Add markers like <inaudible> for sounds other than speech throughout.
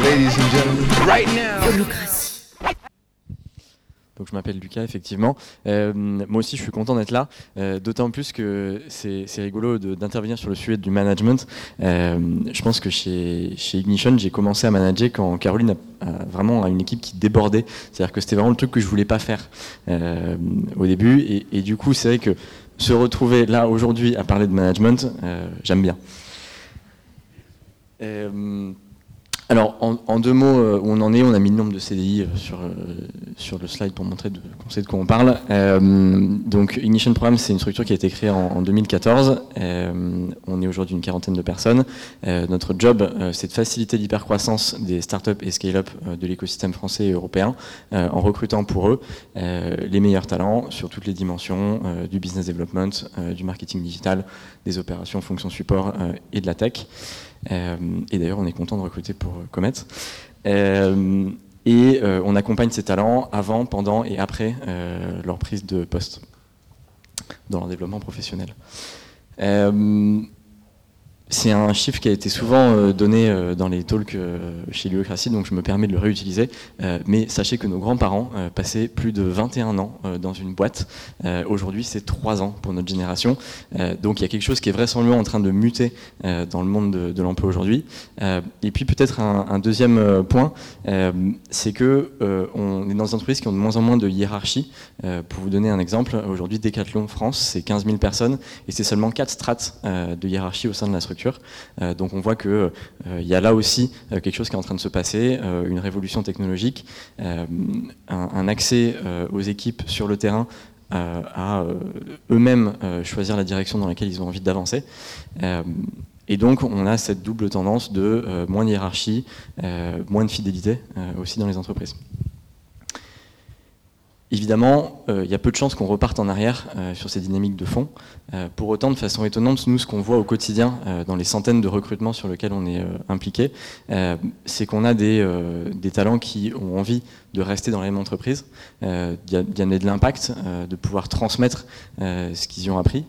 Ladies and gentlemen. Right now. Donc je m'appelle Lucas, effectivement. Euh, moi aussi, je suis content d'être là, euh, d'autant plus que c'est rigolo d'intervenir sur le sujet du management. Euh, je pense que chez, Ignition, j'ai commencé à manager quand Caroline a, vraiment une équipe qui débordait. C'est-à-dire que c'était vraiment le truc que je voulais pas faire au début. Et, du coup, c'est vrai que se retrouver là aujourd'hui à parler de management, j'aime bien. Euh, alors, en, deux mots, euh, où on en est, on a mis le nombre de CDI euh, sur, sur le slide pour montrer de, qu'on sait de quoi on parle. Donc, Ignition Programme, c'est une structure qui a été créée en, en 2014. Euh, on est aujourd'hui une quarantaine de personnes. Notre job, c'est de faciliter l'hypercroissance des startups et scale-up de l'écosystème français et européen en recrutant pour eux les meilleurs talents sur toutes les dimensions du business development, du marketing digital, des opérations, fonctions support et de la tech. Euh, et d'ailleurs, on est content de recruter pour euh, Comet. Euh, et on accompagne ces talents avant, pendant et après leur prise de poste dans leur développement professionnel. C'est un chiffre qui a été souvent euh, donné euh, dans les talks euh, chez l'Uocratie, donc je me permets de le réutiliser. Mais sachez que nos grands-parents passaient plus de 21 ans dans une boîte. Aujourd'hui, c'est 3 ans pour notre génération. Donc il y a quelque chose qui est vraisemblablement en train de muter dans le monde de, l'emploi aujourd'hui. Et puis peut-être un, deuxième point, c'est que on est dans des entreprises qui ont de moins en moins de hiérarchie. Pour vous donner un exemple, aujourd'hui Decathlon France, c'est 15 000 personnes et c'est seulement 4 strates de hiérarchie au sein de la structure. Euh, donc on voit qu'il euh, y a là aussi euh, quelque chose qui est en train de se passer, une révolution technologique, un, accès aux équipes sur le terrain à eux-mêmes choisir la direction dans laquelle ils ont envie d'avancer. Et donc, on a cette double tendance de moins de hiérarchie, moins de fidélité aussi dans les entreprises. Évidemment, euh, il y a peu de chances qu'on reparte en arrière euh, sur ces dynamiques de fond. Euh, pour autant, de façon étonnante, nous, ce qu'on voit au quotidien dans les centaines de recrutements sur lesquels on est impliqué, c'est qu'on a des, des talents qui ont envie de rester dans la même entreprise, d'y amener de l'impact, de pouvoir transmettre ce qu'ils y ont appris.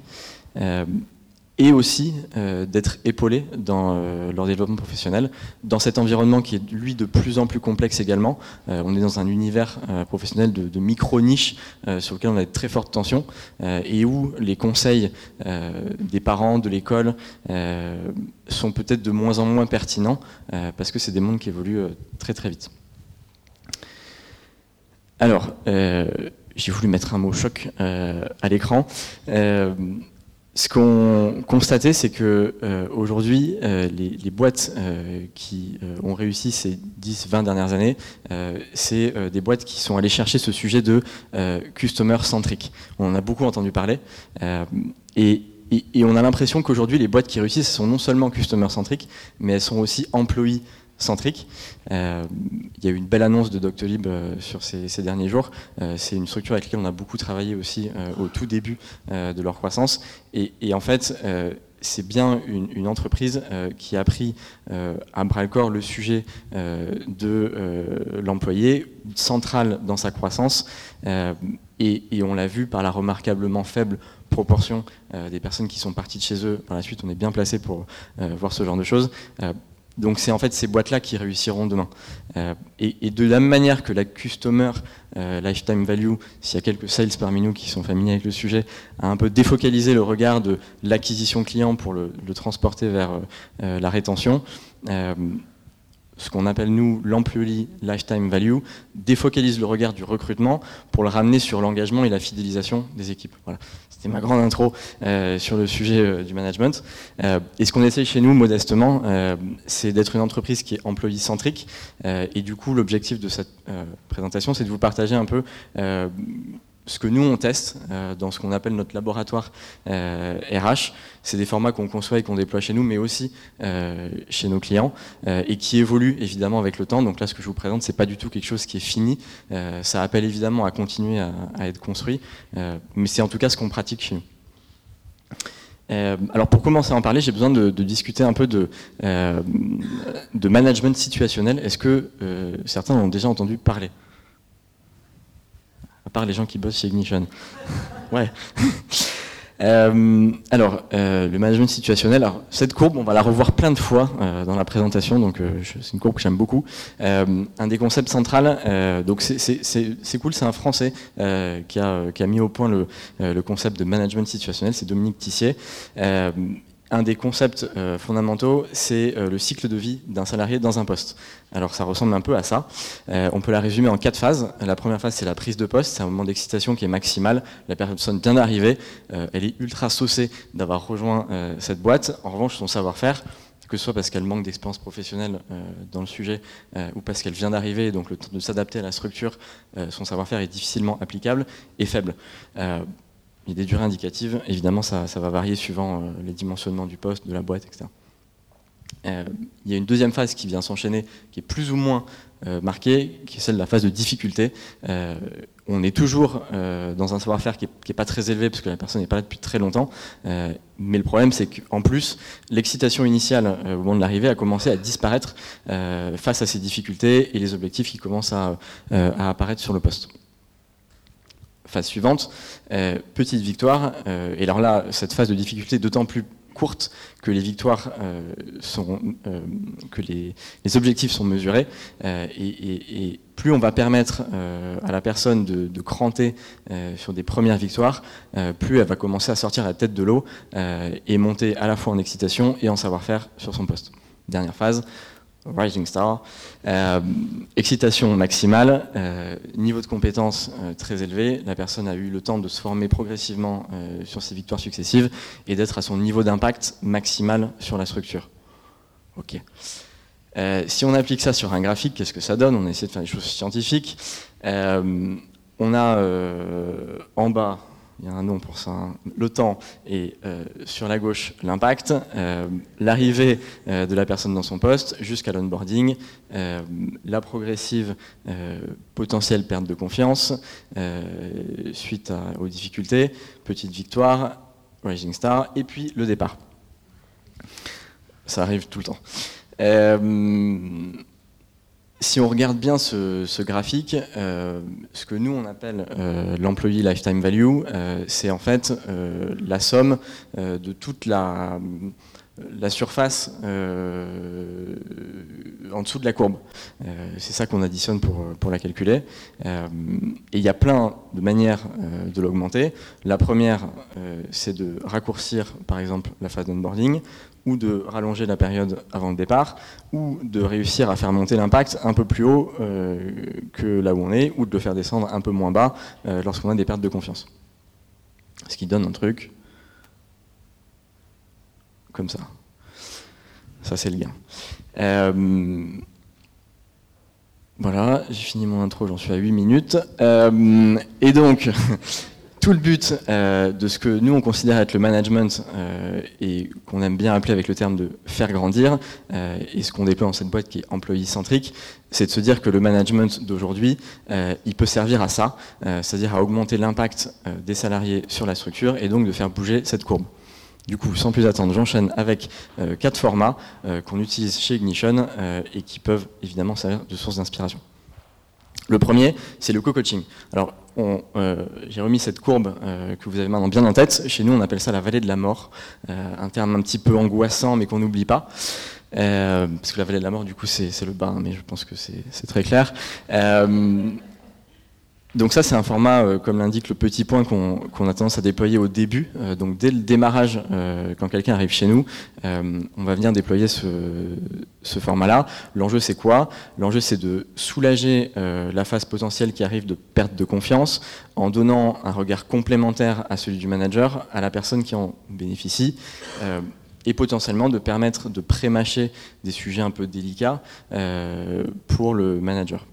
Et aussi euh, d'être épaulés dans euh, leur développement professionnel, dans cet environnement qui est lui de plus en plus complexe également. Euh, on est dans un univers professionnel de, micro-niches sur lequel on a de très fortes tensions et où les conseils des parents, de l'école sont peut-être de moins en moins pertinents parce que c'est des mondes qui évoluent très très vite. Alors, j'ai voulu mettre un mot choc à l'écran. Ce qu'on constatait, c'est que euh, aujourd'hui, euh, les, boîtes euh, qui ont réussi ces 10-20 dernières années, c'est des boîtes qui sont allées chercher ce sujet de customer centric. On en a beaucoup entendu parler. et, on a l'impression qu'aujourd'hui, les boîtes qui réussissent sont non seulement customer centric, mais elles sont aussi employee centriques. Euh, il y a eu une belle annonce de Doctolib euh, sur ces, derniers jours. Euh, c'est une structure avec laquelle on a beaucoup travaillé aussi au tout début de leur croissance. Et, en fait, c'est bien une, entreprise qui a pris à bras le corps le sujet de l'employé central dans sa croissance. Et, et on l'a vu par la remarquablement faible proportion des personnes qui sont parties de chez eux. Par la suite, on est bien placé pour voir ce genre de choses. Donc c'est en fait ces boîtes-là qui réussiront demain. Euh, et, de la même manière que la customer euh, lifetime value, s'il y a quelques sales parmi nous qui sont familiers avec le sujet, a un peu défocalisé le regard de l'acquisition client pour le, transporter vers euh, la rétention. ce qu'on appelle nous l'employee lifetime value, défocalise le regard du recrutement pour le ramener sur l'engagement et la fidélisation des équipes. Voilà. C'était ma grande intro euh, sur le sujet euh, du management. Euh, et ce qu'on essaye chez nous, modestement, c'est d'être une entreprise qui est employee centrique. Euh, et du coup, l'objectif de cette présentation, c'est de vous partager un peu ce que nous on teste euh, dans ce qu'on appelle notre laboratoire euh, RH, c'est des formats qu'on conçoit et qu'on déploie chez nous, mais aussi euh, chez nos clients, euh, et qui évoluent évidemment avec le temps. Donc là, ce que je vous présente, c'est pas du tout quelque chose qui est fini. Euh, ça appelle évidemment à continuer à, être construit, euh, mais c'est en tout cas ce qu'on pratique chez nous. Euh, alors pour commencer à en parler, j'ai besoin de, discuter un peu de, euh, management situationnel. Est-ce que euh, certains ont déjà entendu parler? À part les gens qui bossent chez Ignition. <laughs> Ouais. <laughs> Euh, alors, euh, le management situationnel, alors, cette courbe, on va la revoir plein de fois euh, dans la présentation, donc c'est une courbe que j'aime beaucoup. un des concepts centrales, donc c'est cool, c'est un Français qui a, mis au point le concept de management situationnel, c'est Dominique Tissier un des concepts euh, fondamentaux, c'est euh, le cycle de vie d'un salarié dans un poste. Alors ça ressemble un peu à ça. Euh, on peut la résumer en quatre phases. La première phase, c'est la prise de poste. C'est un moment d'excitation qui est maximal. La personne vient d'arriver. elle est ultra saucée d'avoir rejoint cette boîte. En revanche, son savoir-faire, que ce soit parce qu'elle manque d'expérience professionnelle dans le sujet ou parce qu'elle vient d'arriver, donc le temps de s'adapter à la structure, son savoir-faire est difficilement applicable et faible. Il y a des durées indicatives, évidemment ça, va varier suivant euh, les dimensionnements du poste, de la boîte, etc. Euh, il y a une deuxième phase qui vient s'enchaîner, qui est plus ou moins euh, marquée, qui est celle de la phase de difficulté. on est toujours dans un savoir-faire qui n'est pas très élevé, parce que la personne n'est pas là depuis très longtemps, mais le problème c'est qu'en plus, l'excitation initiale au moment de l'arrivée a commencé à disparaître face à ces difficultés et les objectifs qui commencent à apparaître sur le poste phase suivante, euh, petite victoire. Euh, et alors là, cette phase de difficulté est d'autant plus courte que les victoires euh, sont, que les, objectifs sont mesurés. Et, plus on va permettre à la personne de, de cranter sur des premières victoires, plus elle va commencer à sortir la tête de l'eau et monter à la fois en excitation et en savoir-faire sur son poste. Dernière phase, Rising Star. Euh, excitation maximale, euh, niveau de compétence euh, très élevé. La personne a eu le temps de se former progressivement sur ses victoires successives et d'être à son niveau d'impact maximal sur la structure. Ok. si on applique ça sur un graphique, qu'est-ce que ça donne? On essaie de faire des choses scientifiques. on a en bas il y a un nom pour ça, hein. le temps, et euh, sur la gauche, l'impact, euh, l'arrivée euh, de la personne dans son poste jusqu'à l'onboarding, la progressive potentielle perte de confiance suite aux difficultés, petite victoire, Rising Star, et puis le départ. Ça arrive tout le temps. Si on regarde bien ce, graphique, euh, ce que nous on appelle euh, l'employee lifetime value, euh, c'est en fait la somme de toute la, la surface en dessous de la courbe. c'est ça qu'on additionne pour, pour la calculer. et il y a plein de manières de l'augmenter. La première, c'est de raccourcir par exemple la phase d'onboarding ou de rallonger la période avant le départ, ou de réussir à faire monter l'impact un peu plus haut euh, que là où on est, ou de le faire descendre un peu moins bas euh, lorsqu'on a des pertes de confiance. Ce qui donne un truc comme ça. C'est le gain. Euh, voilà, j'ai fini mon intro, j'en suis à 8 minutes. et donc, <laughs> tout le but euh, de ce que nous on considère être le management euh, et qu'on aime bien appeler avec le terme de faire grandir euh, et ce qu'on déploie dans cette boîte qui est employé centrique, c'est de se dire que le management d'aujourd'hui, il peut servir à ça, c'est-à-dire à augmenter l'impact des salariés sur la structure et donc de faire bouger cette courbe. Du coup, sans plus attendre, j'enchaîne avec quatre formats qu'on utilise chez Ignition et qui peuvent évidemment servir de source d'inspiration. Le premier, c'est le co-coaching. Alors, euh, j'ai remis cette courbe euh, que vous avez maintenant bien en tête. Chez nous, on appelle ça la vallée de la mort, euh, un terme un petit peu angoissant, mais qu'on n'oublie pas. parce que la vallée de la mort, du coup, c'est le bas, mais je pense que c'est très clair. Donc ça, c'est un format, euh, comme l'indique le petit point qu'on a tendance à déployer au début. Euh, donc dès le démarrage, euh, quand quelqu'un arrive chez nous, on va venir déployer ce, ce format-là. L'enjeu, c'est quoi? L'enjeu, c'est de soulager la phase potentielle qui arrive de perte de confiance en donnant un regard complémentaire à celui du manager, à la personne qui en bénéficie et potentiellement de permettre de pré-mâcher des sujets un peu délicats pour le manager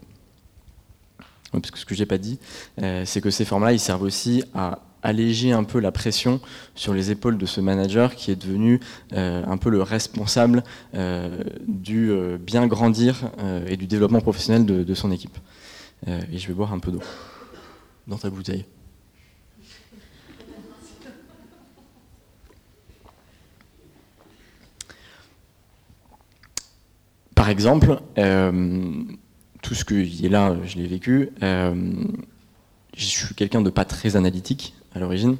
parce que ce que j'ai pas dit, euh, c'est que ces formats-là, ils servent aussi à alléger un peu la pression sur les épaules de ce manager qui est devenu euh, un peu le responsable euh, du bien grandir et du développement professionnel de son équipe. et je vais boire un peu d'eau dans ta bouteille. Par exemple, tout ce qui est là, je l'ai vécu. Euh, je suis quelqu'un de pas très analytique à l'origine.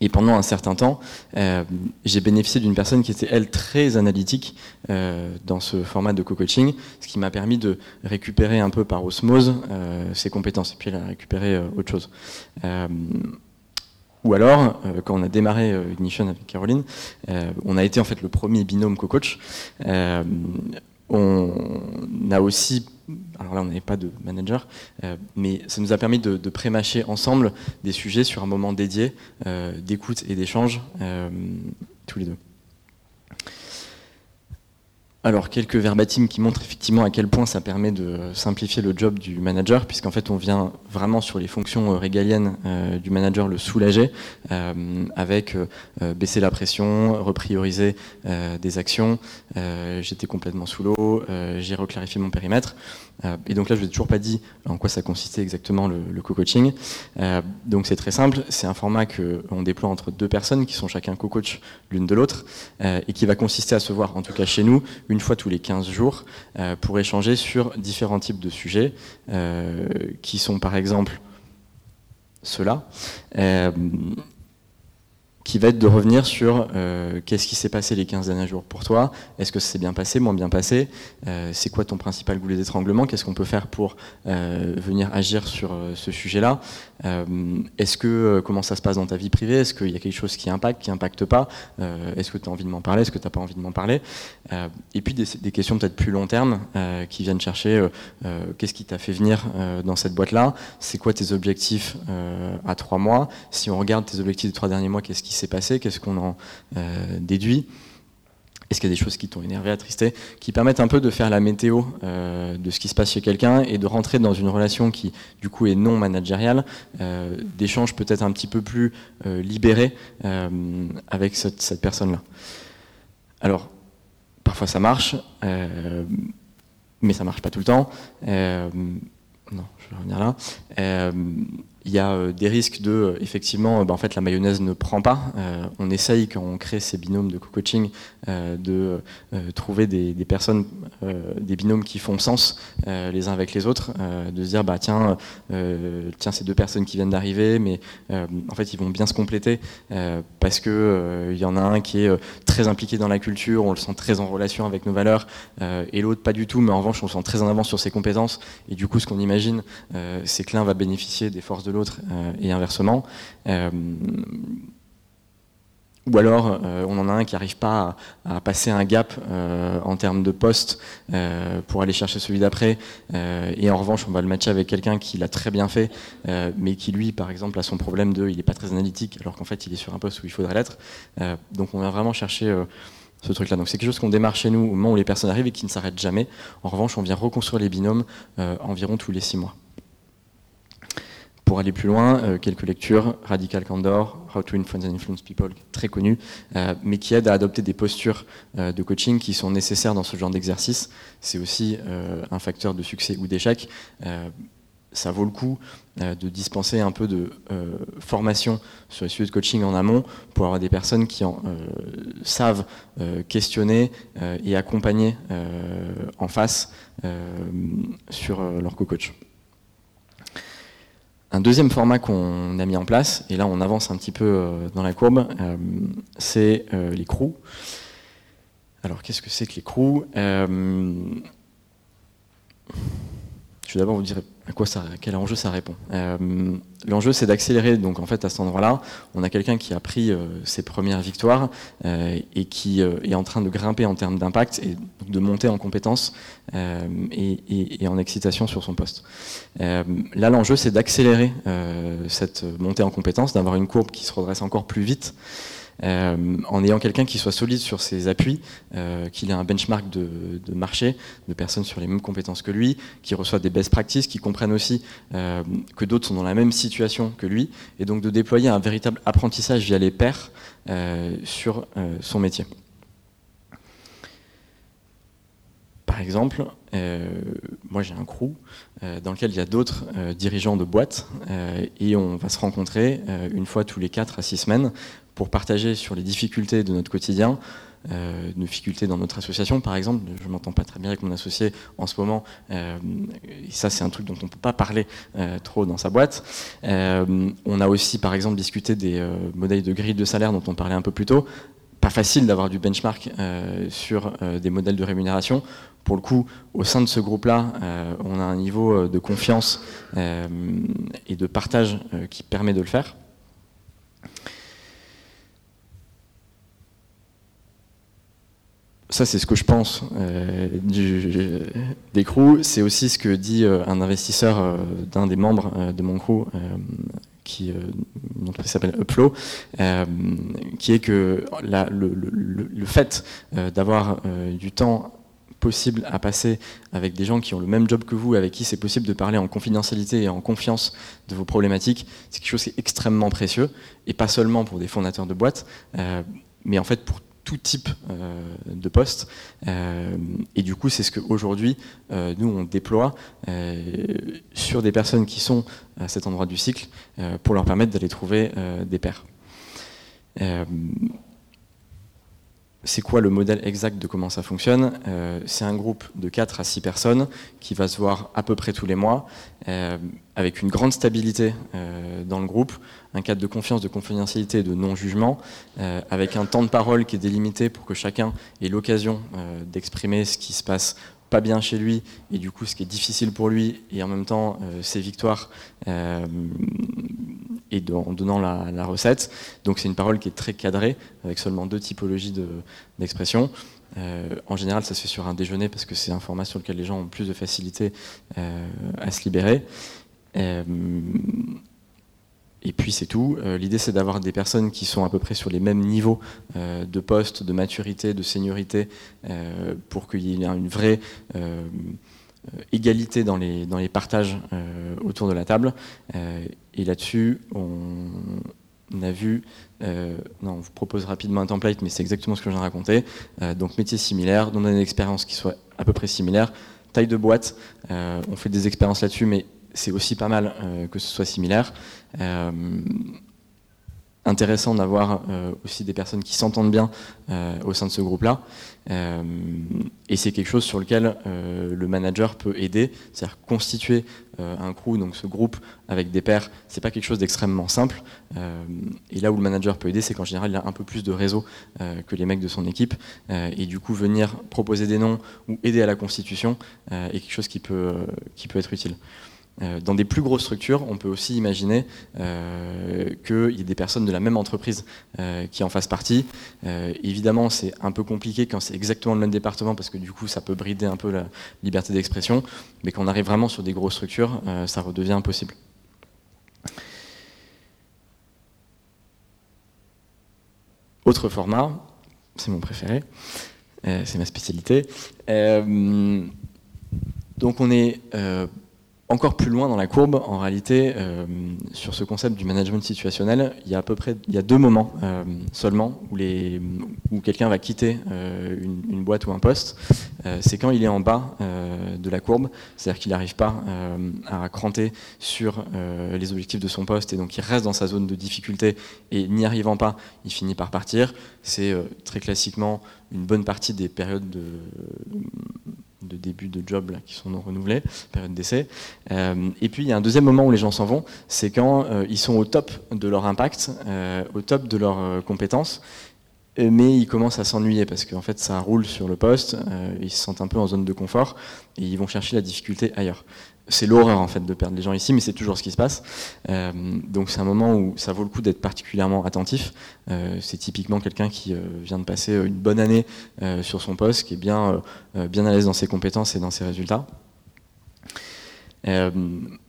Et pendant un certain temps, euh, j'ai bénéficié d'une personne qui était, elle, très analytique euh, dans ce format de co-coaching, ce qui m'a permis de récupérer un peu par osmose ses compétences, et puis elle a récupéré autre chose. ou alors, quand on a démarré Ignition avec Caroline, on a été en fait le premier binôme co-coach. On a aussi alors là on n'avait pas de manager, euh, mais ça nous a permis de, de pré-mâcher ensemble des sujets sur un moment dédié euh, d'écoute et d'échange, euh, tous les deux. Alors, quelques verbatims qui montrent effectivement à quel point ça permet de simplifier le job du manager, puisqu'en fait, on vient vraiment sur les fonctions euh, régaliennes euh, du manager le soulager, euh, avec baisser la pression, reprioriser des actions. J'étais complètement sous l'eau, j'ai reclarifié mon périmètre. Et donc là, je ne vous ai toujours pas dit en quoi ça consistait exactement le, co-coaching. donc c'est très simple, c'est un format qu'on déploie entre deux personnes qui sont chacun co-coach l'une de l'autre, et qui va consister à se voir, en tout cas chez nous, une fois tous les 15 jours euh, pour échanger sur différents types de sujets euh, qui sont par exemple ceux-là euh, qui va être de revenir sur euh, qu'est-ce qui s'est passé les 15 derniers jours pour toi, est-ce que ça s'est bien passé, moins bien passé, euh, c'est quoi ton principal goulet d'étranglement, qu'est-ce qu'on peut faire pour euh, venir agir sur ce sujet-là, est-ce que comment ça se passe dans ta vie privée, est-ce qu'il y a quelque chose qui impacte, qui impacte pas, est-ce que tu as envie de m'en parler, est-ce que tu n'as pas envie de m'en parler, et puis des, des questions peut-être plus long terme qui viennent chercher qu'est-ce qui t'a fait venir dans cette boîte-là, c'est quoi tes objectifs à trois mois, si on regarde tes objectifs des trois derniers mois, qu'est-ce qui s'est passé, qu'est-ce qu'on en euh, déduit? Est-ce qu'il y a des choses qui t'ont énervé, attristé, qui permettent un peu de faire la météo euh, de ce qui se passe chez quelqu'un et de rentrer dans une relation qui, du coup, est non managériale, euh, d'échanges peut-être un petit peu plus libérés avec cette, personne-là? Alors, parfois ça marche, mais ça marche pas tout le temps. non, je vais revenir là il y a euh, des risques de, euh, effectivement, bah, en fait, la mayonnaise ne prend pas. Euh, on essaye, quand on crée ces binômes de co-coaching, de trouver des, personnes, des binômes qui font sens les uns avec les autres, de se dire, bah, tiens, tiens, ces deux personnes qui viennent d'arriver, mais en fait, ils vont bien se compléter parce qu'il il y en a un qui est très impliqué dans la culture, on le sent très en relation avec nos valeurs, et l'autre pas du tout, mais en revanche, on le sent très en avance sur ses compétences, et du coup, ce qu'on imagine, c'est que l'un va bénéficier des forces de l'autre euh, et inversement. Euh, ou alors, euh, on en a un qui n'arrive pas à, passer un gap en termes de poste pour aller chercher celui d'après. et en revanche, on va le matcher avec quelqu'un qui l'a très bien fait, mais qui, lui, par exemple, a son problème de il n'est pas très analytique, alors qu'en fait, il est sur un poste où il faudrait l'être. donc, on va vraiment chercher ce truc-là. Donc, c'est quelque chose qu'on démarre chez nous au moment où les personnes arrivent et qui ne s'arrête jamais. En revanche, on vient reconstruire les binômes environ tous les six mois. Pour aller plus loin, euh, quelques lectures, Radical Candor, How to Influence and Influence People, très connu, euh, mais qui aident à adopter des postures euh, de coaching qui sont nécessaires dans ce genre d'exercice. C'est aussi un facteur de succès ou d'échec. ça vaut le coup de dispenser un peu de formation sur les sujets de coaching en amont pour avoir des personnes qui en, savent questionner et accompagner en face sur leur co-coach. Un deuxième format qu'on a mis en place, et là on avance un petit peu euh, dans la courbe, euh, c'est euh, les crews. Alors qu'est-ce que c'est que les crews? Je vais d'abord vous dire à quoi ça, quel enjeu ça répond. Euh, l'enjeu, c'est d'accélérer. Donc, en fait, à cet endroit-là, on a quelqu'un qui a pris euh, ses premières victoires euh, et qui est en train de grimper en termes d'impact et de monter en compétences et, et, en excitation sur son poste. là, l'enjeu, c'est d'accélérer cette montée en compétences, d'avoir une courbe qui se redresse encore plus vite. Euh, en ayant quelqu'un qui soit solide sur ses appuis, euh, qu'il ait un benchmark de, marché, de personnes sur les mêmes compétences que lui, qui reçoit des best practices, qui comprennent aussi euh, que d'autres sont dans la même situation que lui, et donc de déployer un véritable apprentissage via les pairs sur son métier. Par exemple, moi j'ai un crew dans lequel il y a d'autres dirigeants de boîtes et on va se rencontrer une fois tous les 4 à 6 semaines pour partager sur les difficultés de notre quotidien, euh, difficultés dans notre association, par exemple. Je m'entends pas très bien avec mon associé en ce moment. et ça, c'est un truc dont on peut pas parler trop dans sa boîte. on a aussi, par exemple, discuté des modèles de grille de salaire dont on parlait un peu plus tôt pas facile d'avoir du benchmark sur des modèles de rémunération pour le coup, au sein de ce groupe-là, euh, on a un niveau euh, de confiance euh, et de partage qui permet de le faire. Ça, c'est ce que je pense des crews. C'est aussi ce que dit un investisseur d'un des membres de mon crew, qui s'appelle Upflow, qui est que le, fait d'avoir du temps possible à passer avec des gens qui ont le même job que vous, avec qui c'est possible de parler en confidentialité et en confiance de vos problématiques, c'est quelque chose qui est extrêmement précieux, et pas seulement pour des fondateurs de boîtes, euh, mais en fait pour tout type euh, de poste. Euh, et du coup, c'est ce qu'aujourd'hui, nous, on déploie sur des personnes qui sont à cet endroit du cycle pour leur permettre d'aller trouver des pairs c'est quoi le modèle exact de comment ça fonctionne. Euh, C'est un groupe de 4 à 6 personnes qui va se voir à peu près tous les mois, euh, avec une grande stabilité euh, dans le groupe, un cadre de confiance, de confidentialité de non-jugement, avec un temps de parole qui est délimité pour que chacun ait l'occasion d'exprimer ce qui se passe pas bien chez lui et du coup ce qui est difficile pour lui et en même temps ses victoires et en donnant la, recette. Donc c'est une parole qui est très cadrée, avec seulement deux typologies d'expression. Euh, en général, ça se fait sur un déjeuner parce que c'est un format sur lequel les gens ont plus de facilité euh, à se libérer. Euh, et puis c'est tout. L'idée c'est d'avoir des personnes qui sont à peu près sur les mêmes niveaux de poste, de maturité, de seniorité, pour qu'il y ait une vraie euh, égalité dans les, partages euh, autour de la table. Euh, et là-dessus, on, a vu, non, on vous propose rapidement un template, mais c'est exactement ce que je viens de raconter. donc métier similaire, donner une expérience qui soit à peu près similaire, taille de boîte, on fait des expériences là-dessus, mais c'est aussi pas mal que ce soit similaire intéressant d'avoir euh, aussi des personnes qui s'entendent bien euh, au sein de ce groupe-là. Euh, et c'est quelque chose sur lequel le manager peut aider, c'est-à-dire constituer un crew, donc ce groupe avec des pairs, c'est pas quelque chose d'extrêmement simple. et là où le manager peut aider, c'est qu'en général, il a un peu plus de réseau que les mecs de son équipe. et du coup, venir proposer des noms ou aider à la constitution est quelque chose qui peut, qui peut être utile. Euh, dans des plus grosses structures, on peut aussi imaginer euh, qu'il y ait des personnes de la même entreprise euh, qui en fassent partie. évidemment, c'est un peu compliqué quand c'est exactement le même département parce que du coup, ça peut brider un peu la liberté d'expression. Mais quand on arrive vraiment sur des grosses structures, ça redevient impossible. Autre format, c'est mon préféré, c'est ma spécialité. donc on est encore plus loin dans la courbe, en réalité, euh, sur ce concept du management situationnel, il y a à peu près il y a deux moments euh, seulement où, les, où quelqu'un va quitter euh, une, boîte ou un poste. c'est quand il est en bas de la courbe, c'est-à-dire qu'il n'arrive pas à cranter sur les objectifs de son poste et donc il reste dans sa zone de difficulté et n'y arrivant pas, il finit par partir. C'est très classiquement une bonne partie des périodes de de début de job qui sont non renouvelés, période d'essai. Euh, et puis il y a un deuxième moment où les gens s'en vont, c'est quand euh, ils sont au top de leur impact, euh, au top de leurs compétences, mais ils commencent à s'ennuyer parce qu'en fait ça roule sur le poste, ils se sentent un peu en zone de confort et ils vont chercher la difficulté ailleurs c'est l'horreur en fait de perdre les gens ici, mais c'est toujours ce qui se passe. Euh, donc c'est un moment où ça vaut le coup d'être particulièrement attentif. Euh, c'est typiquement quelqu'un qui euh, vient de passer une bonne année sur son poste, qui est bien, bien à l'aise dans ses compétences et dans ses résultats.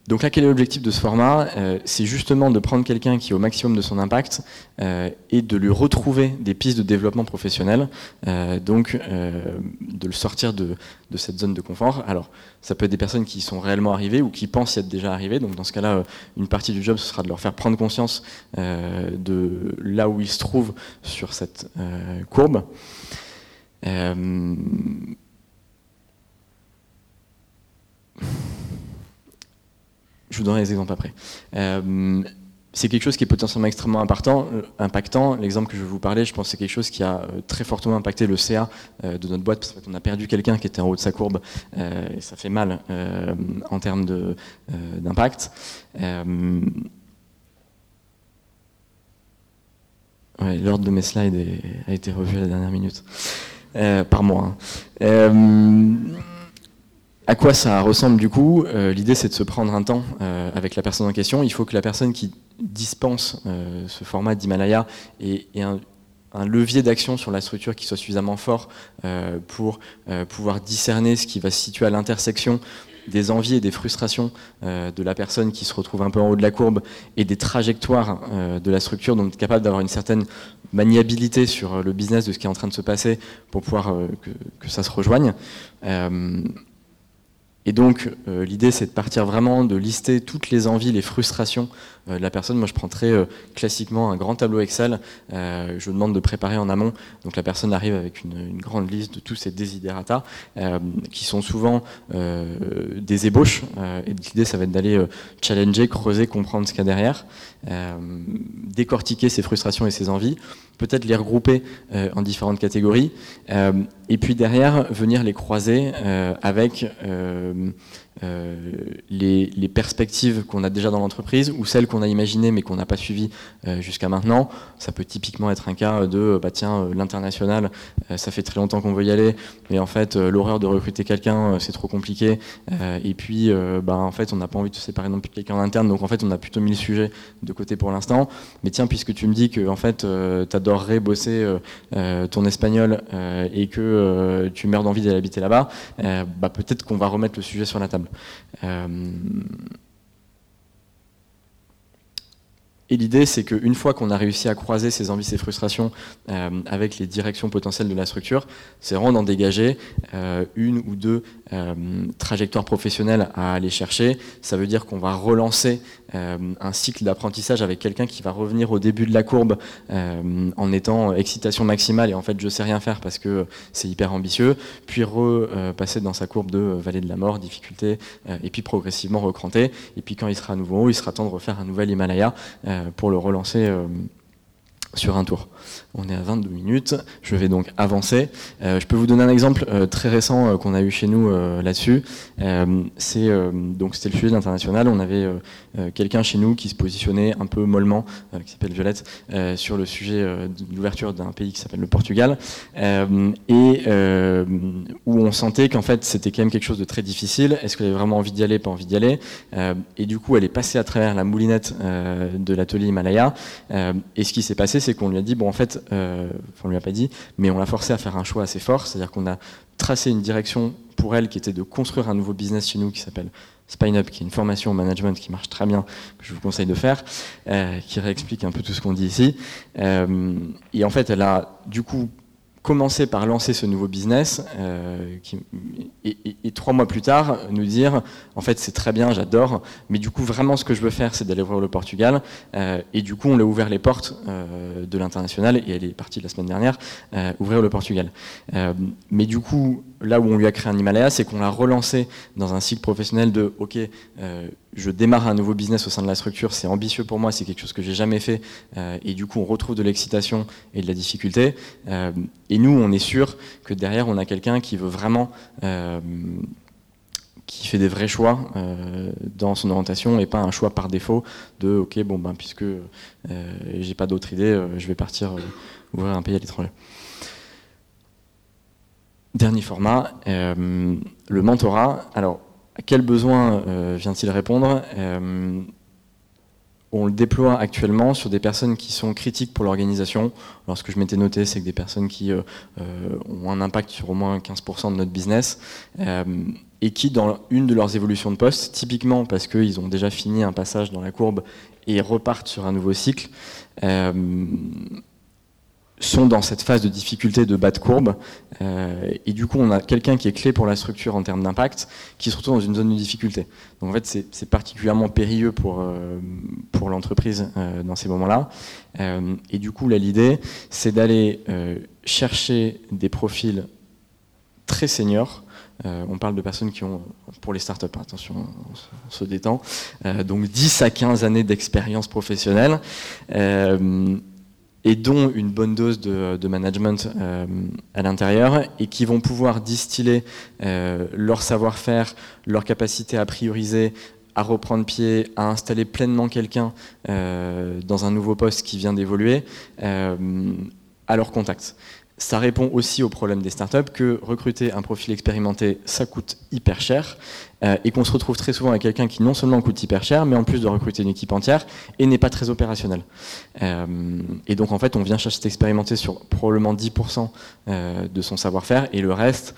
Euh, donc là, quel est l'objectif de ce format? Euh, C'est justement de prendre quelqu'un qui est au maximum de son impact euh, et de lui retrouver des pistes de développement professionnel, donc de le sortir de, cette zone de confort. Alors, ça peut être des personnes qui sont réellement arrivées ou qui pensent y être déjà arrivées. Donc dans ce cas-là, une partie du job, ce sera de leur faire prendre conscience de là où ils se trouvent sur cette courbe. Je vous donnerai les exemples après. Euh, c'est quelque chose qui est potentiellement extrêmement impactant. impactant. L'exemple que je vais vous parler, je pense que c'est quelque chose qui a très fortement impacté le CA de notre boîte, parce qu'on a perdu quelqu'un qui était en haut de sa courbe, et ça fait mal en termes d'impact. L'ordre de mes slides a été revu à la dernière minute, par moi. Hein. À quoi ça ressemble du coup euh, L'idée c'est de se prendre un temps euh, avec la personne en question. Il faut que la personne qui dispense euh, ce format d'Himalaya ait, un, levier d'action sur la structure qui soit suffisamment fort pour pouvoir discerner ce qui va se situer à l'intersection des envies et des frustrations de la personne qui se retrouve un peu en haut de la courbe et des trajectoires de la structure, donc capable d'avoir une certaine maniabilité sur le business de ce qui est en train de se passer pour pouvoir que, que, ça se rejoigne. Et donc, euh, l'idée, c'est de partir vraiment, de lister toutes les envies, les frustrations la personne. Moi, je prendrais euh, classiquement un grand tableau Excel. je demande de préparer en amont. Donc, la personne arrive avec une, grande liste de tous ces desiderata, qui sont souvent des ébauches. et l'idée, ça va être d'aller challenger, creuser, comprendre ce qu'il y a derrière, décortiquer ses frustrations et ses envies peut-être les regrouper euh, en différentes catégories, euh, et puis derrière venir les croiser euh, avec euh, les, perspectives qu'on a déjà dans l'entreprise ou celles qu'on a imaginées mais qu'on n'a pas suivies euh, jusqu'à maintenant. Ça peut typiquement être un cas de bah tiens euh, l'international, ça fait très longtemps qu'on veut y aller, mais en fait l'horreur de recruter quelqu'un c'est trop compliqué. et puis bah en fait on n'a pas envie de se séparer non plus de quelqu'un en interne, donc en fait on a plutôt mis le sujet de côté pour l'instant. Mais tiens puisque tu me dis que en fait tu adorerais bosser ton espagnol et que tu meurs d'envie d'aller habiter là-bas, bah peut-être qu'on va remettre le sujet sur la table. Euh, et l'idée, c'est qu'une fois qu'on a réussi à croiser ces envies, ces frustrations euh, avec les directions potentielles de la structure, c'est vraiment d'en dégager euh, une ou deux euh, trajectoires professionnelles à aller chercher. Ça veut dire qu'on va relancer un cycle d'apprentissage avec quelqu'un qui va revenir au début de la courbe en étant excitation maximale et en fait je sais rien faire parce que c'est hyper ambitieux, puis repasser dans sa courbe de vallée de la mort, difficulté, et puis progressivement recranter. Et puis quand il sera à nouveau haut, il sera temps de refaire un nouvel Himalaya euh, pour le relancer euh, sur un tour. On est à 22 minutes, je vais donc avancer. Euh, je peux vous donner un exemple très récent qu'on a eu chez nous là-dessus. c'est donc c'était le sujet d'international. On avait quelqu'un chez nous qui se positionnait un peu mollement, qui s'appelle Violette, sur le sujet de l'ouverture d'un pays qui s'appelle le Portugal, et où on sentait qu'en fait c'était quand même quelque chose de très difficile. Est-ce qu'elle avait vraiment envie d'y aller, pas envie d'y aller Et du coup, elle est passée à travers la moulinette de l'atelier Himalaya. et ce qui s'est passé, c'est qu'on lui a dit, bon en fait, euh, on lui a pas dit, mais on l'a forcé à faire un choix assez fort, c'est-à-dire qu'on a tracé une direction pour elle qui était de construire un nouveau business chez nous qui s'appelle SpineUp, qui est une formation au management qui marche très bien, que je vous conseille de faire, euh, qui réexplique un peu tout ce qu'on dit ici. Euh, et en fait, elle a du coup commencer par lancer ce nouveau business euh, et, trois mois plus tard nous dire en fait c'est très bien j'adore mais du coup vraiment ce que je veux faire c'est d'aller ouvrir le Portugal et du coup on lui a ouvert les portes de l'international et elle est partie la semaine dernière ouvrir le Portugal mais du coup là où on lui a créé un Himalaya c'est qu'on l'a relancé dans un cycle professionnel de ok je démarre un nouveau business au sein de la structure, c'est ambitieux pour moi, c'est quelque chose que j'ai jamais fait, euh, et du coup on retrouve de l'excitation et de la difficulté. Euh, et nous, on est sûr que derrière, on a quelqu'un qui veut vraiment, euh, qui fait des vrais choix dans son orientation et pas un choix par défaut de, ok, bon ben puisque j'ai pas d'autre idée, je vais partir ouvrir un pays à l'étranger. Dernier format, le mentorat. Alors à quel besoin euh, vient-il répondre euh, on le déploie actuellement sur des personnes qui sont critiques pour l'organisation. Alors ce que je m'étais noté, c'est que des personnes qui euh, ont un impact sur au moins 15% de notre business et qui, dans une de leurs évolutions de poste, typiquement parce qu'ils ont déjà fini un passage dans la courbe et repartent sur un nouveau cycle, sont dans cette phase de difficulté de bas de courbe. Euh, et du coup, on a quelqu'un qui est clé pour la structure en termes d'impact, qui se retrouve dans une zone de difficulté. Donc en fait, c'est particulièrement périlleux pour, euh, pour l'entreprise euh, dans ces moments-là. et du coup, là, l'idée, c'est d'aller chercher des profils très seniors. on parle de personnes qui ont, pour les startups, attention, on se, détend, donc 10 à 15 années d'expérience professionnelle et dont une bonne dose de, management euh, à l'intérieur, et qui vont pouvoir distiller euh, leur savoir-faire, leur capacité à prioriser, à reprendre pied, à installer pleinement quelqu'un euh, dans un nouveau poste qui vient d'évoluer, à leur contact ça répond aussi au problème des startups que recruter un profil expérimenté, ça coûte hyper cher euh, et qu'on se retrouve très souvent avec quelqu'un qui non seulement coûte hyper cher, mais en plus de recruter une équipe entière et n'est pas très opérationnel. Euh, et donc en fait, on vient chercher cet expérimenté sur probablement 10% euh, de son savoir-faire et le reste,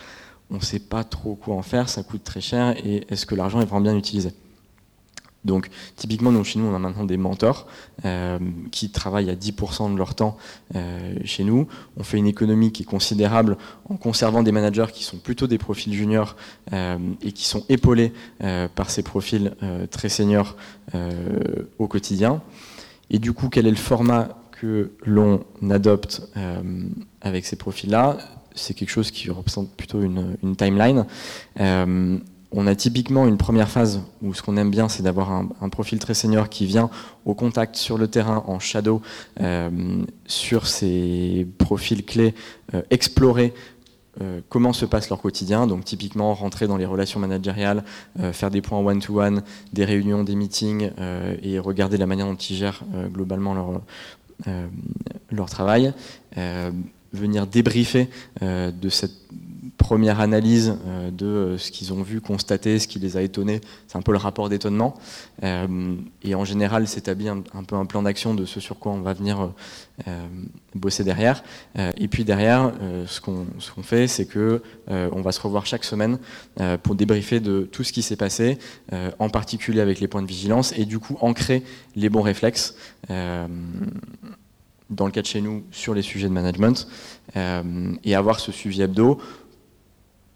on ne sait pas trop quoi en faire, ça coûte très cher et est-ce que l'argent est vraiment bien utilisé? Donc typiquement, nous, chez nous, on a maintenant des mentors euh, qui travaillent à 10% de leur temps euh, chez nous. On fait une économie qui est considérable en conservant des managers qui sont plutôt des profils juniors euh, et qui sont épaulés par ces profils très seniors au quotidien. Et du coup, quel est le format que l'on adopte avec ces profils-là? C'est quelque chose qui représente plutôt une, une timeline on a typiquement une première phase où ce qu'on aime bien, c'est d'avoir un, profil très senior qui vient au contact sur le terrain en shadow euh, sur ces profils clés, euh, explorer euh, comment se passe leur quotidien. Donc typiquement rentrer dans les relations managériales, faire des points one-to-one, des réunions, des meetings et regarder la manière dont ils gèrent globalement leur, leur travail. venir débriefer de cette première analyse euh, de euh, ce qu'ils ont vu, constaté, ce qui les a étonnés. C'est un peu le rapport d'étonnement. Euh, et en général, s'établit un, peu un plan d'action de ce sur quoi on va venir bosser derrière. et puis derrière, ce qu'on fait, c'est que on va se revoir chaque semaine pour débriefer de tout ce qui s'est passé, en particulier avec les points de vigilance, et du coup ancrer les bons réflexes dans le cas de chez nous, sur les sujets de management, et avoir ce suivi hebdo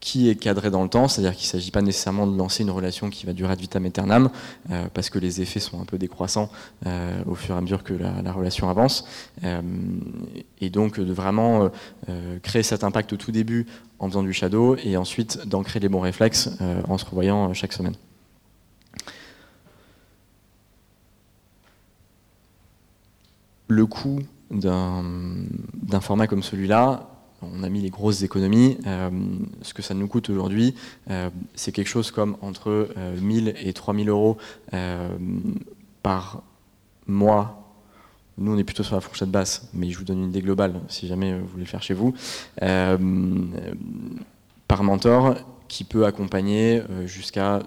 qui est cadré dans le temps, c'est-à-dire qu'il ne s'agit pas nécessairement de lancer une relation qui va durer ad vitam aeternam, euh, parce que les effets sont un peu décroissants euh, au fur et à mesure que la, relation avance, euh, et donc de vraiment créer cet impact au tout début en faisant du shadow, et ensuite d'ancrer les bons réflexes en se revoyant chaque semaine. Le coût d'un format comme celui-là, on a mis les grosses économies. Euh, ce que ça nous coûte aujourd'hui, euh, c'est quelque chose comme entre 1000 euh, et 3000 euros par mois. Nous, on est plutôt sur la fourchette basse, mais je vous donne une idée globale si jamais vous voulez le faire chez vous. par mentor qui peut accompagner jusqu'à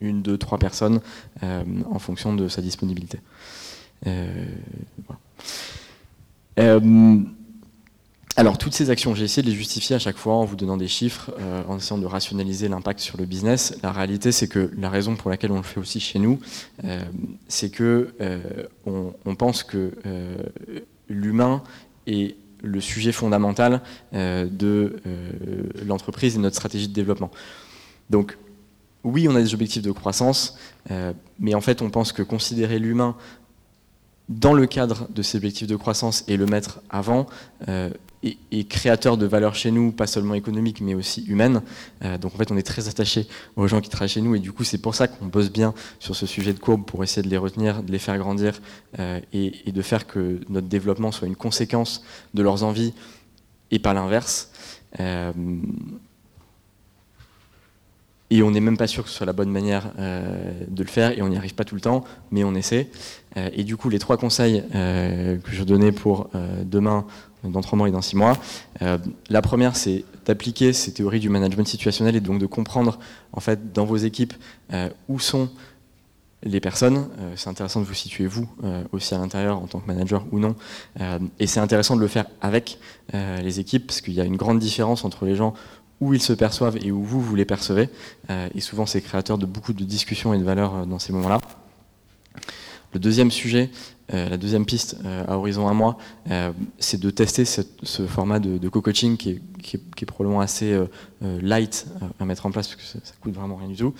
une, deux, trois personnes en fonction de sa disponibilité. Voilà. Alors toutes ces actions, j'ai essayé de les justifier à chaque fois en vous donnant des chiffres, euh, en essayant de rationaliser l'impact sur le business. La réalité, c'est que la raison pour laquelle on le fait aussi chez nous, euh, c'est que euh, pense que l'humain est le sujet fondamental de l'entreprise et de notre stratégie de développement. Donc oui, on a des objectifs de croissance, mais en fait, on pense que considérer l'humain dans le cadre de ces objectifs de croissance et le mettre avant et, créateur de valeur chez nous, pas seulement économique, mais aussi humaine. Euh, donc en fait, on est très attaché aux gens qui travaillent chez nous, et du coup, c'est pour ça qu'on bosse bien sur ce sujet de courbe pour essayer de les retenir, de les faire grandir, euh, et, de faire que notre développement soit une conséquence de leurs envies et pas l'inverse. Euh, et on n'est même pas sûr que ce soit la bonne manière de le faire, et on n'y arrive pas tout le temps, mais on essaie. et du coup, les trois conseils que je donnais pour demain dans trois mois et dans six mois. Euh, la première, c'est d'appliquer ces théories du management situationnel et donc de comprendre en fait dans vos équipes euh, où sont les personnes. Euh, c'est intéressant de vous situer vous aussi à l'intérieur en tant que manager ou non. et c'est intéressant de le faire avec les équipes parce qu'il y a une grande différence entre les gens où ils se perçoivent et où vous, vous les percevez. et souvent, c'est créateur de beaucoup de discussions et de valeurs dans ces moments-là. Le deuxième sujet, euh, la deuxième piste euh, à horizon un mois, euh, c'est de tester ce format de, co-coaching qui, est, probablement assez light à mettre en place parce que ça, ça, coûte vraiment rien du tout,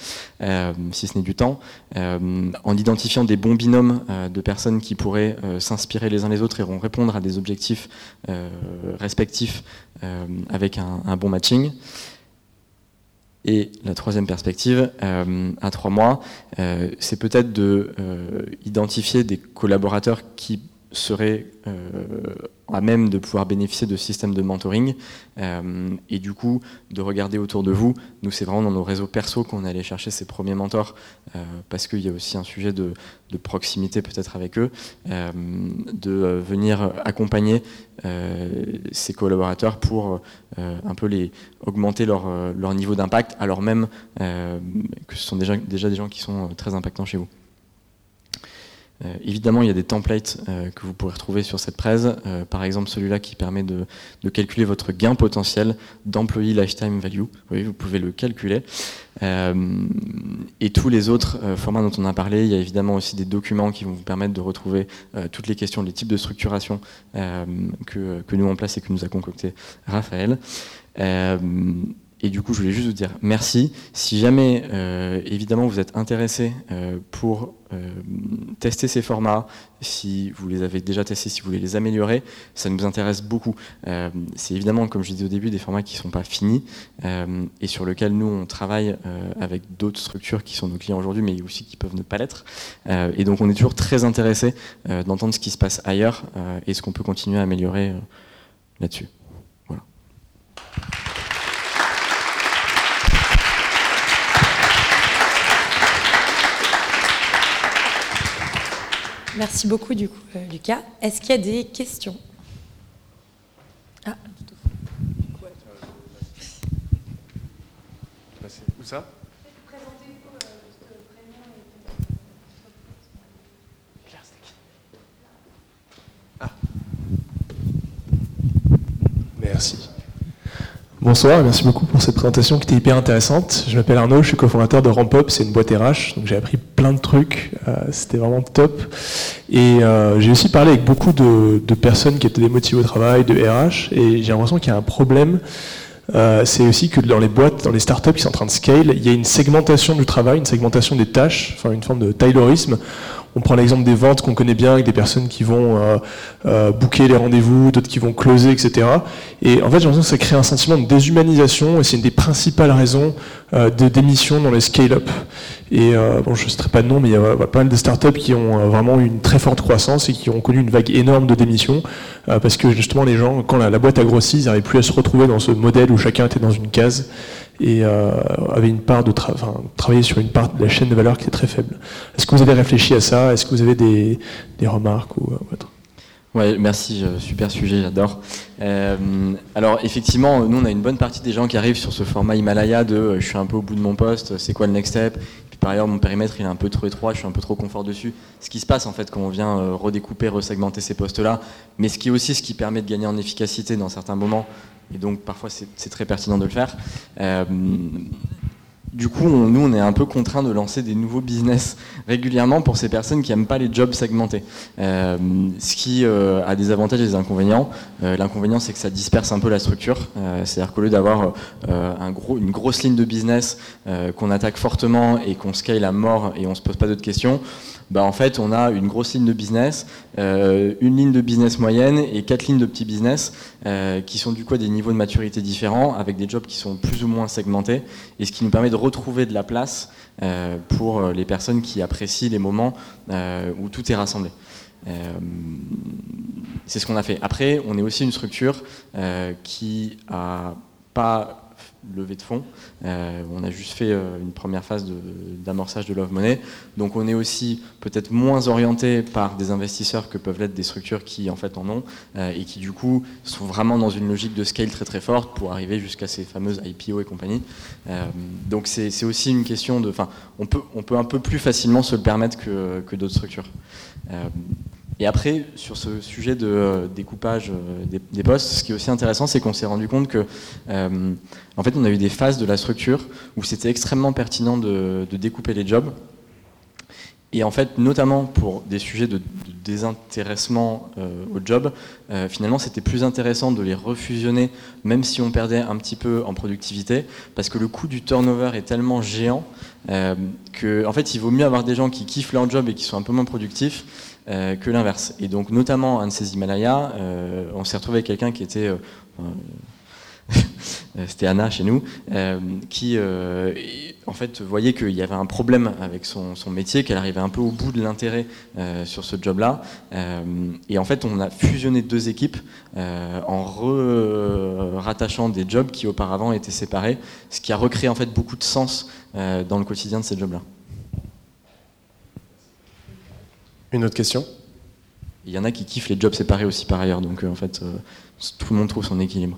si ce n'est du temps, en identifiant des bons binômes de personnes qui pourraient s'inspirer les uns les autres et vont répondre à des objectifs respectifs avec un, bon matching. Et la troisième perspective, à trois mois, c'est peut-être de identifier des collaborateurs qui seraient à même de pouvoir bénéficier de systèmes de mentoring euh, et du coup de regarder autour de vous. Nous, c'est vraiment dans nos réseaux perso qu'on allait chercher ces premiers mentors euh, parce qu'il y a aussi un sujet de, proximité peut-être avec eux, euh, de venir accompagner ces collaborateurs pour un peu les augmenter leur, niveau d'impact alors même que ce sont déjà des gens qui sont très impactants chez vous. Euh, évidemment, il y a des templates euh, que vous pourrez retrouver sur cette presse. Euh, par exemple, celui-là qui permet de, calculer votre gain potentiel d'employee lifetime value. Oui, vous pouvez le calculer. et tous les autres formats dont on a parlé, il y a évidemment aussi des documents qui vont vous permettre de retrouver toutes les questions, les types de structuration que, que, nous en place et que nous a concocté Raphaël. Et du coup, je voulais juste vous dire merci. Si jamais, euh, évidemment, vous êtes intéressé euh, pour euh, tester ces formats, si vous les avez déjà testés, si vous voulez les améliorer, ça nous intéresse beaucoup. c'est évidemment, comme je disais au début, des formats qui ne sont pas finis et sur lesquels nous, on travaille avec d'autres structures qui sont nos clients aujourd'hui, mais aussi qui peuvent ne pas l'être. et donc, on est toujours très intéressé d'entendre ce qui se passe ailleurs et ce qu'on peut continuer à améliorer là-dessus. Voilà. Merci beaucoup, du coup, euh, Lucas. Est-ce qu'il y a des questions? Ah, Où ça? Ah. Merci. Bonsoir, merci beaucoup pour cette présentation qui était hyper intéressante. Je m'appelle Arnaud, je suis cofondateur de Rampop, c'est une boîte RH, donc j'ai appris plein de trucs, euh, c'était vraiment top. Et euh, j'ai aussi parlé avec beaucoup de, personnes qui étaient démotivées au travail, de RH, et j'ai l'impression qu'il y a un problème. Euh, c'est aussi que dans les boîtes, dans les startups qui sont en train de scale, il y a une segmentation du travail, une segmentation des tâches, enfin une forme de taylorisme on prend l'exemple des ventes qu'on connaît bien, avec des personnes qui vont euh, euh, booker les rendez-vous, d'autres qui vont closer, etc. Et en fait, j'ai l'impression que ça crée un sentiment de déshumanisation, et c'est une des principales raisons euh, de démission dans les scale-up. Et bon, je ne citerai pas de nom, mais il y a pas mal de startups qui ont vraiment eu une très forte croissance et qui ont connu une vague énorme de démissions, parce que justement, les gens, quand la, boîte a grossi, ils n'arrivaient plus à se retrouver dans ce modèle où chacun était dans une case et euh, avait une part de travailler sur une part de la chaîne de valeur qui est très faible. Est-ce que vous avez réfléchi à ça? Est-ce que vous avez des, remarques ou euh, autre? Ouais, merci, euh, super sujet, j'adore. alors effectivement, nous on a une bonne partie des gens qui arrivent sur ce format Himalaya de je suis un peu au bout de mon poste, c'est quoi le next step? Par ailleurs mon périmètre il est un peu trop étroit, je suis un peu trop confort dessus. Ce qui se passe en fait quand on vient redécouper, resegmenter ces postes-là, mais ce qui est aussi ce qui permet de gagner en efficacité dans certains moments, et donc parfois c'est très pertinent de le faire. Euh, du coup, nous, on est un peu contraint de lancer des nouveaux business régulièrement pour ces personnes qui n'aiment pas les jobs segmentés. Euh, ce qui euh, a des avantages et des inconvénients. L'inconvénient, c'est que ça disperse un peu la structure. C'est-à-dire qu'au lieu d'avoir une grosse ligne de business qu'on attaque fortement et qu'on scale à mort et on se pose pas d'autres questions, bah, en fait, on a une grosse ligne de business, euh, une ligne de business moyenne et quatre lignes de petits business euh, qui sont du coup à des niveaux de maturité différents, avec des jobs qui sont plus ou moins segmentés, et ce qui nous permet de retrouver de la place euh, pour les personnes qui apprécient les moments où tout est rassemblé. c'est ce qu'on a fait. Après, on est aussi une structure qui a pas levée de fonds. Euh, on a juste fait euh, une première phase d'amorçage de, Love Money. Donc on est aussi peut-être moins orienté par des investisseurs que peuvent l'être des structures qui en fait en ont euh, et qui du coup sont vraiment dans une logique de scale très très forte pour arriver jusqu'à ces fameuses IPO et compagnie. donc c'est aussi une question de... Enfin, on peut, un peu plus facilement se le permettre que d'autres structures. Et après, sur ce sujet de euh, découpage euh, des, postes, ce qui est aussi intéressant, c'est qu'on s'est rendu compte que, euh, en fait, on a eu des phases de la structure où c'était extrêmement pertinent de, découper les jobs. Et en fait, notamment pour des sujets de, désintéressement au job, finalement, c'était plus intéressant de les refusionner, même si on perdait un petit peu en productivité, parce que le coût du turnover est tellement géant que, en fait, il vaut mieux avoir des gens qui kiffent leur job et qui sont un peu moins productifs euh, que l'inverse. Et donc, notamment, un de ces Himalayas, euh, on s'est retrouvé avec quelqu'un qui était. Euh, <laughs> c'était Anna chez nous, qui en fait voyait qu'il y avait un problème avec son, son métier, qu'elle arrivait un peu au bout de l'intérêt sur ce job-là. et en fait, on a fusionné deux équipes en rattachant des jobs qui auparavant étaient séparés, ce qui a recréé en fait beaucoup de sens dans le quotidien de ces jobs-là. Une autre question? Il y en a qui kiffent les jobs séparés aussi par ailleurs, donc en fait, tout le monde trouve son équilibre.